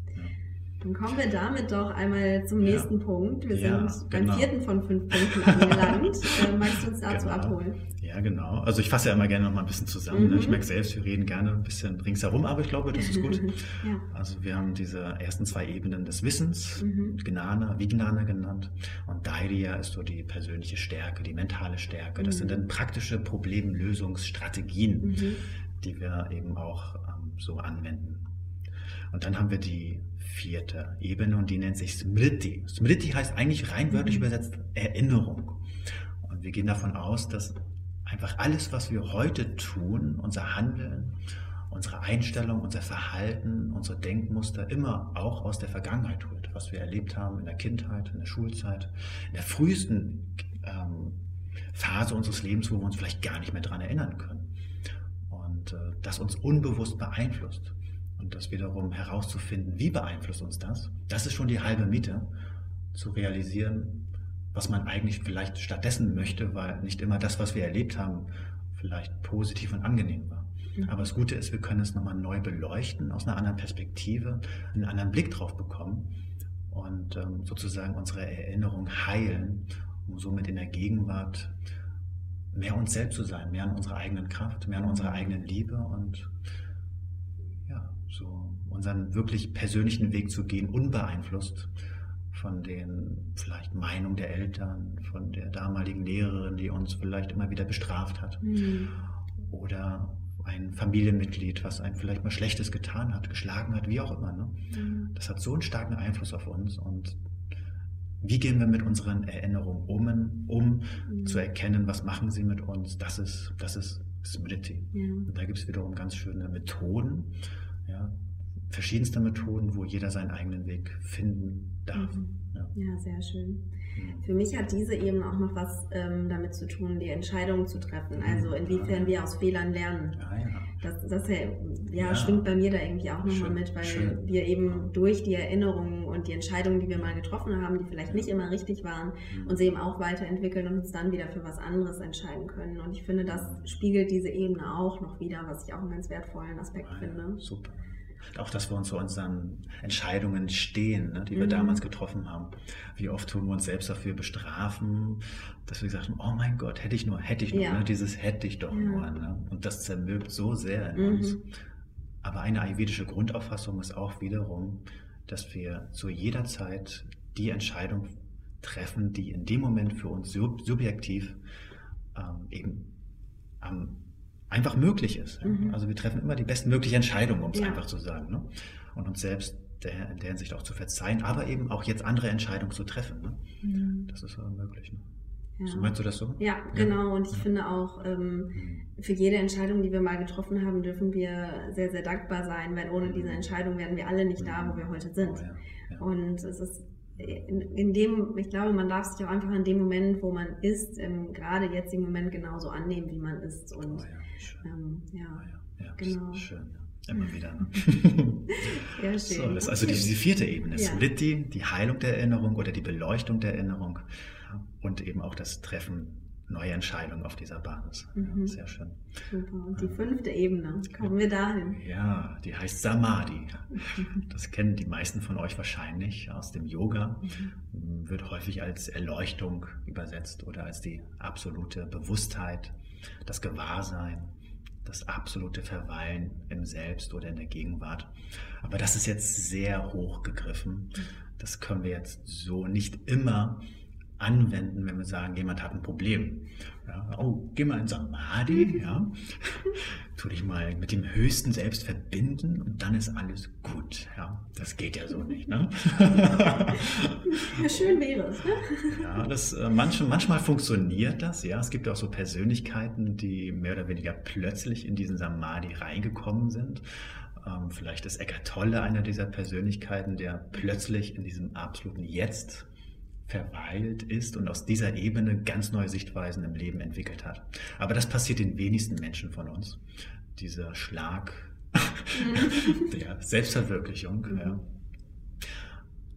Dann kommen wir damit doch einmal zum nächsten ja. Punkt. Wir ja, sind beim genau. vierten von fünf Punkten angelangt. äh, magst du uns dazu genau. abholen? Ja, genau. Also ich fasse ja immer gerne noch mal ein bisschen zusammen. Ne? Mhm. Ich merke selbst, wir reden gerne ein bisschen ringsherum, aber ich glaube, das ist gut. ja. Also wir haben diese ersten zwei Ebenen des Wissens, mhm. Gnana, Vignana genannt. Und Dairia ist so die persönliche Stärke, die mentale Stärke. Das mhm. sind dann praktische Problemlösungsstrategien, mhm. die wir eben auch ähm, so anwenden. Und dann haben wir die vierte Ebene und die nennt sich Smriti. Smriti heißt eigentlich rein wörtlich mhm. übersetzt Erinnerung. Und wir gehen davon aus, dass einfach alles, was wir heute tun, unser Handeln, unsere Einstellung, unser Verhalten, unsere Denkmuster immer auch aus der Vergangenheit rührt, was wir erlebt haben in der Kindheit, in der Schulzeit, in der frühesten ähm, Phase unseres Lebens, wo wir uns vielleicht gar nicht mehr daran erinnern können. Und äh, das uns unbewusst beeinflusst. Und das wiederum herauszufinden, wie beeinflusst uns das, das ist schon die halbe Miete, zu realisieren, was man eigentlich vielleicht stattdessen möchte, weil nicht immer das, was wir erlebt haben, vielleicht positiv und angenehm war. Mhm. Aber das Gute ist, wir können es nochmal neu beleuchten, aus einer anderen Perspektive, einen anderen Blick drauf bekommen und ähm, sozusagen unsere Erinnerung heilen, um somit in der Gegenwart mehr uns selbst zu sein, mehr an unserer eigenen Kraft, mehr an unserer eigenen Liebe und so unseren wirklich persönlichen Weg zu gehen, unbeeinflusst von den vielleicht Meinungen der Eltern, von der damaligen Lehrerin, die uns vielleicht immer wieder bestraft hat. Mhm. Oder ein Familienmitglied, was einem vielleicht mal Schlechtes getan hat, geschlagen hat, wie auch immer. Ne? Mhm. Das hat so einen starken Einfluss auf uns. Und wie gehen wir mit unseren Erinnerungen um, um mhm. zu erkennen, was machen sie mit uns? Das ist, das ist Smriti. Ja. Und da gibt es wiederum ganz schöne Methoden, ja, verschiedenste Methoden, wo jeder seinen eigenen Weg finden darf. Mhm. Ja. ja. sehr schön. Mhm. Für mich hat diese eben auch noch was ähm, damit zu tun, die Entscheidungen zu treffen. Also inwiefern ja. wir aus Fehlern lernen. Ja, das, das ja, schwingt bei mir da irgendwie auch nochmal mit, weil schön. wir eben durch die Erinnerungen und die Entscheidungen, die wir mal getroffen haben, die vielleicht nicht immer richtig waren, mhm. uns eben auch weiterentwickeln und uns dann wieder für was anderes entscheiden können. Und ich finde, das spiegelt diese Ebene auch noch wieder, was ich auch einen ganz wertvollen Aspekt finde. Super auch, dass wir uns zu unseren Entscheidungen stehen, ne, die wir mhm. damals getroffen haben. Wie oft tun wir uns selbst dafür bestrafen, dass wir gesagt haben, oh mein Gott, hätte ich nur, hätte ich nur, ja. ne, dieses hätte ich doch ja. nur. Ne? Und das zermürbt so sehr in mhm. uns. Aber eine ayurvedische Grundauffassung ist auch wiederum, dass wir zu jeder Zeit die Entscheidung treffen, die in dem Moment für uns sub subjektiv ähm, eben am einfach möglich ist. Mhm. Also wir treffen immer die bestmögliche Entscheidung, um es ja. einfach zu sagen. Ne? Und uns selbst der, in der Hinsicht auch zu verzeihen, aber eben auch jetzt andere Entscheidungen zu treffen. Ne? Mhm. Das ist aber möglich. Ne? Ja. So meinst du das so? Ja, genau. Und ich ja. finde auch, ähm, mhm. für jede Entscheidung, die wir mal getroffen haben, dürfen wir sehr, sehr dankbar sein, weil ohne diese mhm. Entscheidung wären wir alle nicht da, wo wir heute sind. Oh, ja. Und es ist in, in, dem, ich glaube, man darf sich auch einfach in dem Moment, wo man ist, im gerade jetzigen Moment genauso annehmen, wie man ist. Und oh, ähm, ja, oh, ja, genau. Schön. Immer wieder. Ne? ja, schön. So, das ist also die, die vierte Ebene. Ja. Smriti, die Heilung der Erinnerung oder die Beleuchtung der Erinnerung und eben auch das Treffen neue Entscheidungen auf dieser Basis. Mhm. Ja, sehr schön. Super. Und die fünfte Ebene, kommen wir dahin? Ja, die heißt Samadhi. Das kennen die meisten von euch wahrscheinlich aus dem Yoga. Mhm. Wird häufig als Erleuchtung übersetzt oder als die absolute Bewusstheit, das Gewahrsein, das absolute Verweilen im Selbst oder in der Gegenwart. Aber das ist jetzt sehr hoch gegriffen. Mhm. Das können wir jetzt so nicht immer anwenden, wenn wir sagen, jemand hat ein Problem. Ja, oh, geh mal in Samadhi, ja. Tu dich mal mit dem höchsten Selbst verbinden und dann ist alles gut. Ja, das geht ja so nicht. Ne? Ja, schön wäre es. Ne? Ja, das, äh, manchmal, manchmal funktioniert das. Ja, es gibt auch so Persönlichkeiten, die mehr oder weniger plötzlich in diesen Samadhi reingekommen sind. Ähm, vielleicht ist Eckart Tolle einer dieser Persönlichkeiten, der plötzlich in diesem absoluten Jetzt verweilt ist und aus dieser Ebene ganz neue Sichtweisen im Leben entwickelt hat. Aber das passiert den wenigsten Menschen von uns. Dieser Schlag der Selbstverwirklichung. Mhm. Ja.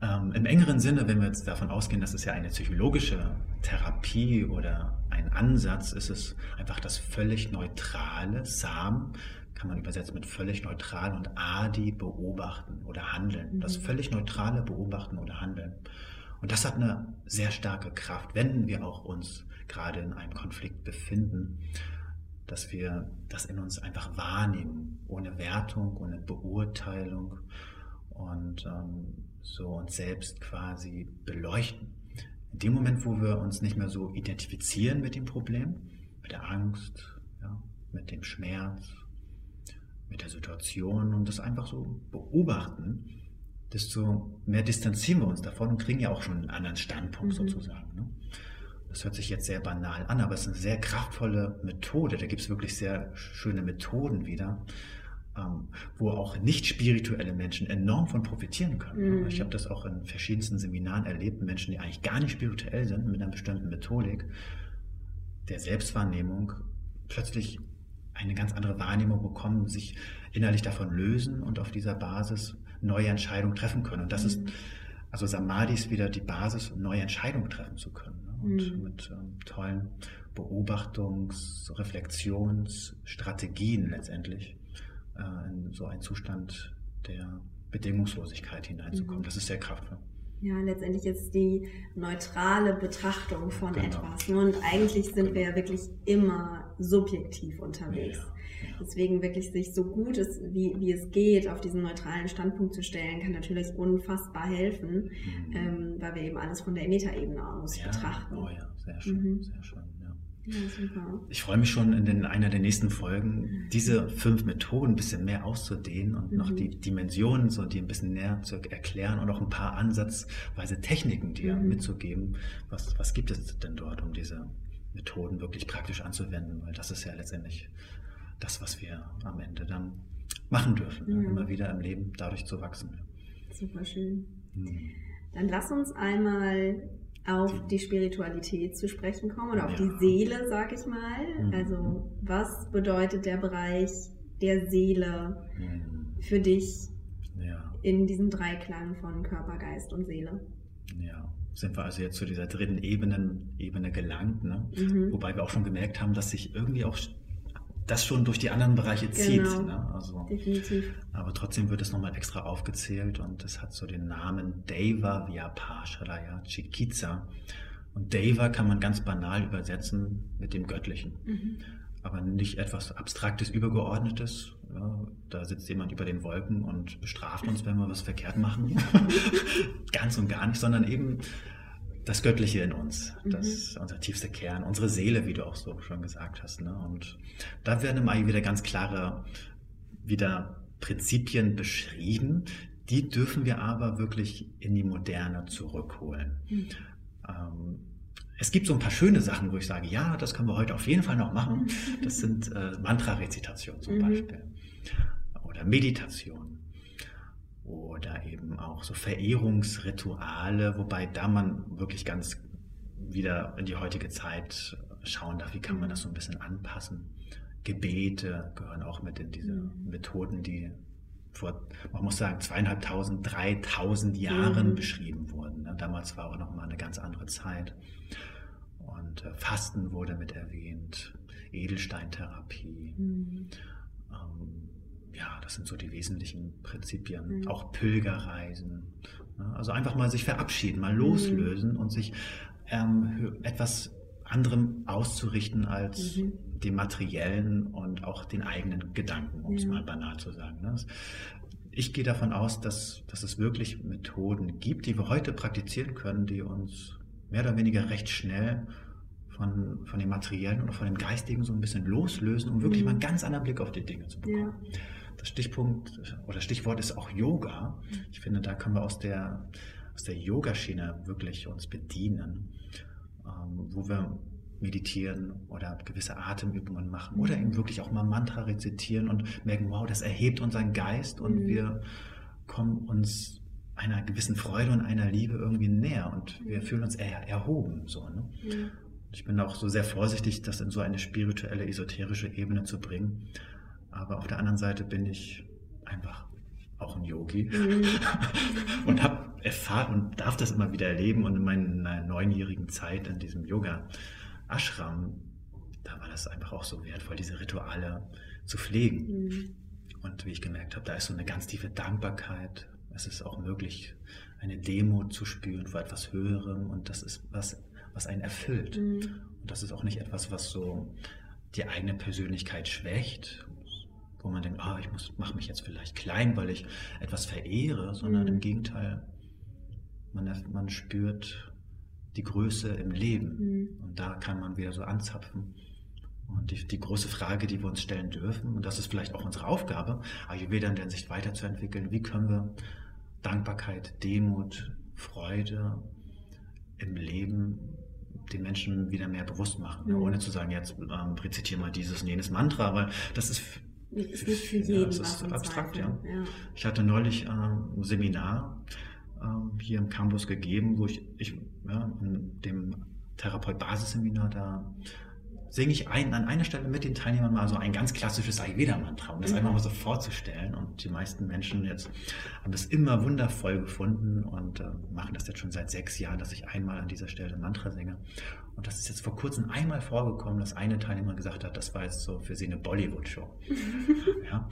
Ähm, Im engeren Sinne, wenn wir jetzt davon ausgehen, dass es ja eine psychologische Therapie oder ein Ansatz ist, es einfach das völlig neutrale Sam kann man übersetzen mit völlig neutral und Adi beobachten oder handeln. Das Mhm. völlig neutrale Beobachten oder Handeln. Und das hat eine sehr starke Kraft, wenn wir auch uns gerade in einem Konflikt befinden, dass wir das in uns einfach wahrnehmen, ohne Wertung, ohne Beurteilung und ähm, so uns selbst quasi beleuchten. In dem Moment, wo wir uns nicht mehr so identifizieren mit dem Problem, mit der Angst, ja, mit dem Schmerz, mit der Situation und das einfach so beobachten, desto mehr distanzieren wir uns davon und kriegen ja auch schon einen anderen Standpunkt Mhm. sozusagen. Ne? Das hört sich jetzt sehr banal an, aber es ist eine sehr kraftvolle Methode. Da gibt es wirklich sehr schöne Methoden wieder, ähm, wo auch nicht spirituelle Menschen enorm von profitieren können. Mhm. Ich habe das auch in verschiedensten Seminaren erlebt, Menschen, die eigentlich gar nicht spirituell sind, mit einer bestimmten Methodik der Selbstwahrnehmung plötzlich eine ganz andere Wahrnehmung bekommen, sich innerlich davon lösen und auf dieser Basis neue Entscheidungen treffen können. Und das ist, Mhm. also Samadhi ist wieder die Basis, um neue Entscheidungen treffen zu können. Ne? Und Mhm. mit ähm, tollen Beobachtungs-, Reflexionsstrategien letztendlich äh, in so einen Zustand der Bedingungslosigkeit hineinzukommen. Mhm. Das ist sehr kraftvoll. Ja, letztendlich ist die neutrale Betrachtung von Genau. etwas. ne? Und eigentlich sind wir ja wirklich immer subjektiv unterwegs. Ja, ja. Deswegen wirklich sich so gut es, wie, wie es geht, auf diesen neutralen Standpunkt zu stellen, kann natürlich unfassbar helfen, Mhm. ähm, weil wir eben alles von der Metaebene aus ja, betrachten. Oh ja, sehr schön, Mhm. sehr schön. Ja. Super. Ich freue mich schon in den, einer der nächsten Folgen, diese fünf Methoden ein bisschen mehr auszudehnen und noch Mhm. die Dimensionen so die ein bisschen näher zu erklären und auch ein paar ansatzweise Techniken dir Mhm. mitzugeben. Was, was gibt es denn dort, um diese Methoden wirklich praktisch anzuwenden? Weil das ist ja letztendlich das, was wir am Ende dann machen dürfen. Mhm. Immer wieder im Leben dadurch zu wachsen. Super schön. Mhm. Dann lass uns einmal auf die Spiritualität zu sprechen kommen oder auf Ja. die Seele, sag ich mal. Mhm. Also was bedeutet der Bereich der Seele Mhm. für dich Ja. in diesem Dreiklang von Körper, Geist und Seele? Ja, sind wir also jetzt zu dieser dritten Ebene, Ebene gelangt, ne? Mhm. wobei wir auch schon gemerkt haben, dass sich irgendwie auch das schon durch die anderen Bereiche zieht. Genau. Ne? Also, Definitiv. aber trotzdem wird es nochmal extra aufgezählt und es hat so den Namen Deva Vyapasharaya Chikitsa. Und Deva kann man ganz banal übersetzen mit dem Göttlichen. Mhm. Aber nicht etwas Abstraktes, Übergeordnetes. Ja, da sitzt jemand über den Wolken und bestraft uns, wenn wir was verkehrt machen. Ganz und gar nicht, sondern eben das Göttliche in uns. Das ist unser tiefster Kern, unsere Seele, wie du auch so schon gesagt hast. Ne? Und da werden im Ayurveda wieder ganz klare wieder Prinzipien beschrieben. Die dürfen wir aber wirklich in die Moderne zurückholen. Mhm. Ähm, es gibt so ein paar schöne Sachen, wo ich sage, ja, das können wir heute auf jeden Fall noch machen. Das sind äh, Mantra-Rezitationen zum Mhm. Beispiel. Oder Meditation. Oder eben auch so Verehrungsrituale, wobei da man wirklich ganz wieder in die heutige Zeit schauen darf, wie kann man das so ein bisschen anpassen. Gebete gehören auch mit in diese Mhm. Methoden, die vor, man muss sagen, zweieinhalbtausend, dreitausend Jahren Mhm. beschrieben wurden. ne? Damals war auch noch mal eine ganz andere Zeit. Und äh, Fasten wurde mit erwähnt, Edelsteintherapie. Mhm. Ähm, ja, das sind so die wesentlichen Prinzipien. Mhm. Auch Pilgerreisen. ne? Also einfach mal sich verabschieden, mal Mhm. loslösen und sich ähm, etwas anderem auszurichten als Mhm. dem materiellen und auch den eigenen Gedanken, um es mal banal zu sagen. ne? Ich gehe davon aus, dass, dass es wirklich Methoden gibt, die wir heute praktizieren können, die uns mehr oder weniger recht schnell von, von dem Materiellen oder von dem Geistigen so ein bisschen loslösen, um wirklich Mhm. mal einen ganz anderen Blick auf die Dinge zu bekommen. Ja. Das Stichpunkt oder Stichwort ist auch Yoga. Ich finde, da können wir aus der, aus der Yogaschiene wirklich uns bedienen, ähm, wo wir meditieren oder gewisse Atemübungen machen oder Mhm. eben wirklich auch mal Mantra rezitieren und merken, wow, das erhebt unseren Geist und Mhm. wir kommen uns einer gewissen Freude und einer Liebe irgendwie näher und wir Mhm. fühlen uns eher erhoben. So, ne? Ja. Ich bin auch so sehr vorsichtig, das in so eine spirituelle, esoterische Ebene zu bringen. Aber auf der anderen Seite bin ich einfach auch ein Yogi Mhm. und habe erfahren und darf das immer wieder erleben. Und in meiner neunjährigen Zeit in diesem Yoga-Ashram, da war das einfach auch so wertvoll, diese Rituale zu pflegen. Mhm. Und wie ich gemerkt habe, da ist so eine ganz tiefe Dankbarkeit. Es ist auch möglich, eine Demut zu spüren vor etwas Höherem und das ist was, was einen erfüllt. Mhm. Und das ist auch nicht etwas, was so die eigene Persönlichkeit schwächt, wo man denkt, ah, ich mache mich jetzt vielleicht klein, weil ich etwas verehre, sondern mhm. im Gegenteil, man, man spürt die Größe im Leben. Mhm. Und da kann man wieder so anzapfen. Und die, die, große Frage, die wir uns stellen dürfen, und das ist vielleicht auch unsere Aufgabe, Ayurveda in der Sicht weiterzuentwickeln, wie können wir Dankbarkeit, Demut, Freude im Leben den Menschen wieder mehr bewusst machen, mhm. ohne zu sagen, jetzt ähm, rezitiere mal dieses und jenes Mantra, weil das ist ist nicht für jeden. Ja, das ist abstrakt, ja. ja. Ich hatte neulich ähm, ein Seminar ähm, hier im Campus gegeben, wo ich, ich ja, in dem Therapeut-Basisseminar da singe ich ein, an einer Stelle mit den Teilnehmern mal so ein ganz klassisches Ayurveda-Mantra, um das mhm. einfach mal so vorzustellen. Und die meisten Menschen jetzt haben das immer wundervoll gefunden und äh, machen das jetzt schon seit sechs Jahren, dass ich einmal an dieser Stelle ein Mantra singe. Und das ist jetzt vor kurzem einmal vorgekommen, dass eine Teilnehmer gesagt hat, das war jetzt so für sie eine Bollywood-Show. ja.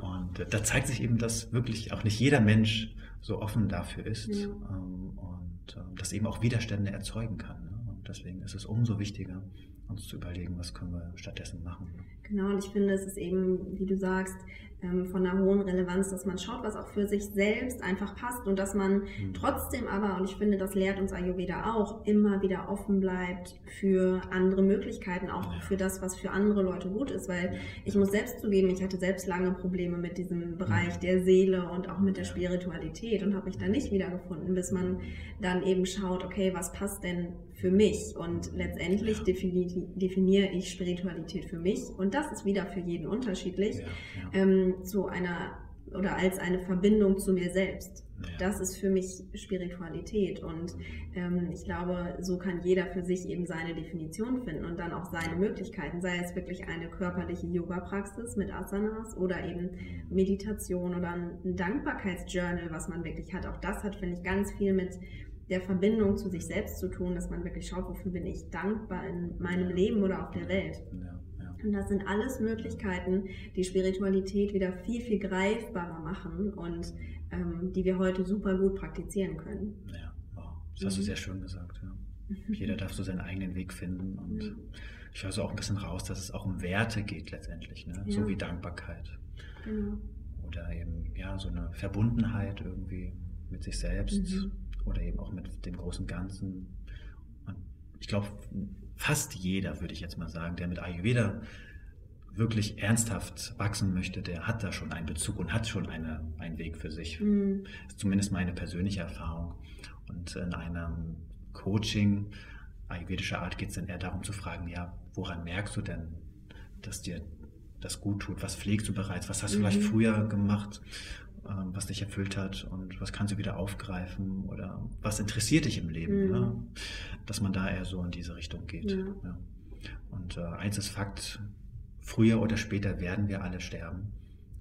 Und äh, da zeigt sich eben, dass wirklich auch nicht jeder Mensch so offen dafür ist ja. ähm, und äh, das eben auch Widerstände erzeugen kann. Ne? Und deswegen ist es umso wichtiger, uns zu überlegen, was können wir stattdessen machen. Genau, und ich finde, es ist eben, wie du sagst, ähm, von einer hohen Relevanz, dass man schaut, was auch für sich selbst einfach passt und dass man mhm. trotzdem aber, und ich finde, das lehrt uns Ayurveda auch, immer wieder offen bleibt für andere Möglichkeiten, auch ja. für das, was für andere Leute gut ist, weil ich muss selbst zugeben, ich hatte selbst lange Probleme mit diesem Bereich mhm. der Seele und auch mit der Spiritualität und habe mich da nicht wiedergefunden, bis man dann eben schaut, okay, was passt denn für mich und letztendlich definiere ich Spiritualität für mich und das ist wieder für jeden unterschiedlich. Ja, ja. Ähm, zu einer oder als eine Verbindung zu mir selbst. Ja. Das ist für mich Spiritualität und ähm, ich glaube, so kann jeder für sich eben seine Definition finden und dann auch seine Möglichkeiten, sei es wirklich eine körperliche Yoga-Praxis mit Asanas oder eben Meditation oder ein Dankbarkeitsjournal, was man wirklich hat. Auch das hat, finde ich, ganz viel mit der Verbindung zu sich selbst zu tun, dass man wirklich schaut, wofür bin ich dankbar in meinem Leben oder auf der Welt. Ja. Und das sind alles Möglichkeiten, die Spiritualität wieder viel, viel greifbarer machen und ähm, die wir heute super gut praktizieren können. Ja, wow. Das hast du mhm. sehr schön gesagt. Ja. Jeder darf so seinen eigenen Weg finden und mhm. ich höre so auch ein bisschen raus, dass es auch um Werte geht letztendlich, ne? Ja. so wie Dankbarkeit. Genau. Oder eben ja so eine Verbundenheit irgendwie mit sich selbst mhm. oder eben auch mit dem großen Ganzen. Und ich glaube, fast jeder, würde ich jetzt mal sagen, der mit Ayurveda wirklich ernsthaft wachsen möchte, der hat da schon einen Bezug und hat schon eine, einen Weg für sich. Mhm. Das ist zumindest meine persönliche Erfahrung. Und in einem Coaching ayurvedischer Art geht es dann eher darum zu fragen, ja, woran merkst du denn, dass dir das gut tut? Was pflegst du bereits? Was hast du mhm. vielleicht früher gemacht? Ähm, was dich erfüllt hat und was kannst du wieder aufgreifen oder was interessiert dich im Leben, mhm. ja? dass man da eher so in diese Richtung geht. Ja. Ja. Und äh, eins ist Fakt, früher oder später werden wir alle sterben.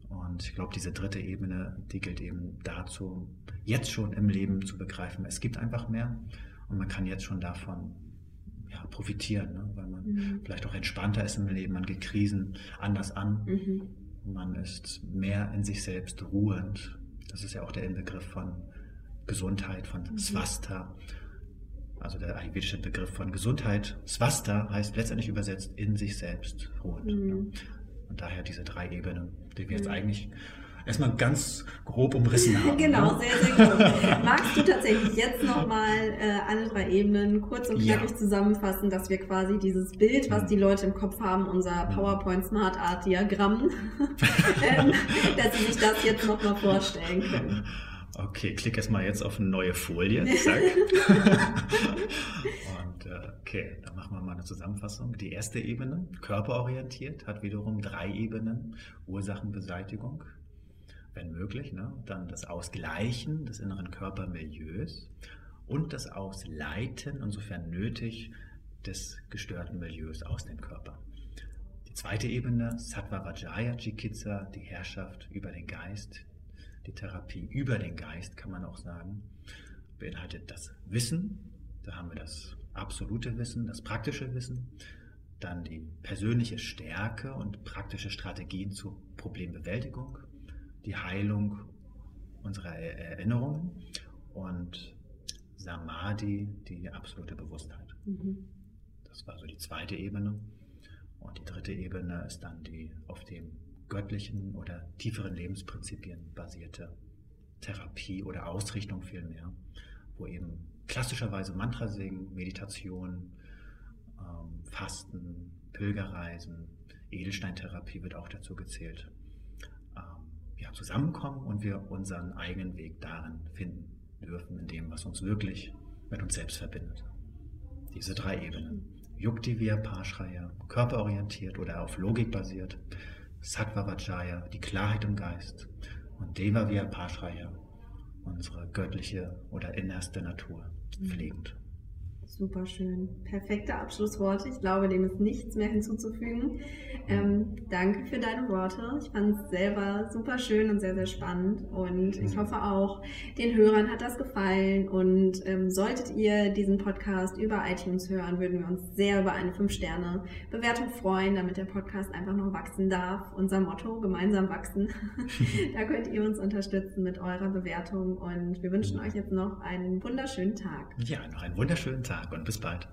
Und ich glaube, diese dritte Ebene, die gilt eben dazu, jetzt schon im Leben zu begreifen, es gibt einfach mehr und man kann jetzt schon davon ja, profitieren, ne? weil man mhm. vielleicht auch entspannter ist im Leben, man geht Krisen anders an. Mhm man ist mehr in sich selbst ruhend. Das ist ja auch der Inbegriff von Gesundheit, von mhm. Swasta. Also der ayurvedische Begriff von Gesundheit. Swasta heißt letztendlich übersetzt in sich selbst ruhend. Mhm. Und daher diese drei Ebenen, die wir jetzt mhm. eigentlich erstmal ganz grob umrissen haben. genau, ne? sehr, sehr gut. Magst du tatsächlich jetzt nochmal äh, alle drei Ebenen kurz und knackig ja. zusammenfassen, dass wir quasi dieses Bild, was mhm. die Leute im Kopf haben, unser mhm. PowerPoint Smart Art Diagramm, ähm, dass sie sich das jetzt nochmal vorstellen können. Okay, klick erstmal jetzt auf eine neue Folie. Zack. und äh, okay, dann machen wir mal eine Zusammenfassung. Die erste Ebene, körperorientiert, hat wiederum drei Ebenen. Ursachenbeseitigung, wenn möglich, ne? dann das Ausgleichen des inneren Körpermilieus und das Ausleiten, insofern nötig, des gestörten Milieus aus dem Körper. Die zweite Ebene, Sattva Vajaya Chikitsa, die Herrschaft über den Geist, die Therapie über den Geist, kann man auch sagen, beinhaltet das Wissen, da haben wir das absolute Wissen, das praktische Wissen, dann die persönliche Stärke und praktische Strategien zur Problembewältigung, die Heilung unserer Erinnerungen und Samadhi, die absolute Bewusstheit. Mhm. Das war so die zweite Ebene. Und die dritte Ebene ist dann die auf dem göttlichen oder tieferen Lebensprinzipien basierte Therapie oder Ausrichtung vielmehr, wo eben klassischerweise Mantra singen, Meditation, ähm, Fasten, Pilgerreisen, Edelsteintherapie wird auch dazu gezählt. Ja, zusammenkommen und wir unseren eigenen Weg darin finden dürfen, in dem, was uns wirklich mit uns selbst verbindet. Diese drei Ebenen. Yukti Vyapashraya, körperorientiert oder auf Logik basiert, Sattva Vajaya, die Klarheit im Geist und Deva Vyapashraya, unsere göttliche oder innerste Natur, pflegend. Super schön. Perfekte Abschlussworte. Ich glaube, dem ist nichts mehr hinzuzufügen. Ähm, danke für deine Worte. Ich fand es selber super schön und sehr, sehr spannend. Und ich hoffe auch, den Hörern hat das gefallen. Und ähm, solltet ihr diesen Podcast über iTunes hören, würden wir uns sehr über eine 5-Sterne-Bewertung freuen, damit der Podcast einfach noch wachsen darf. Unser Motto, gemeinsam wachsen. da könnt ihr uns unterstützen mit eurer Bewertung. Und wir wünschen euch jetzt noch einen wunderschönen Tag. Ja, noch einen wunderschönen Tag und bis bald.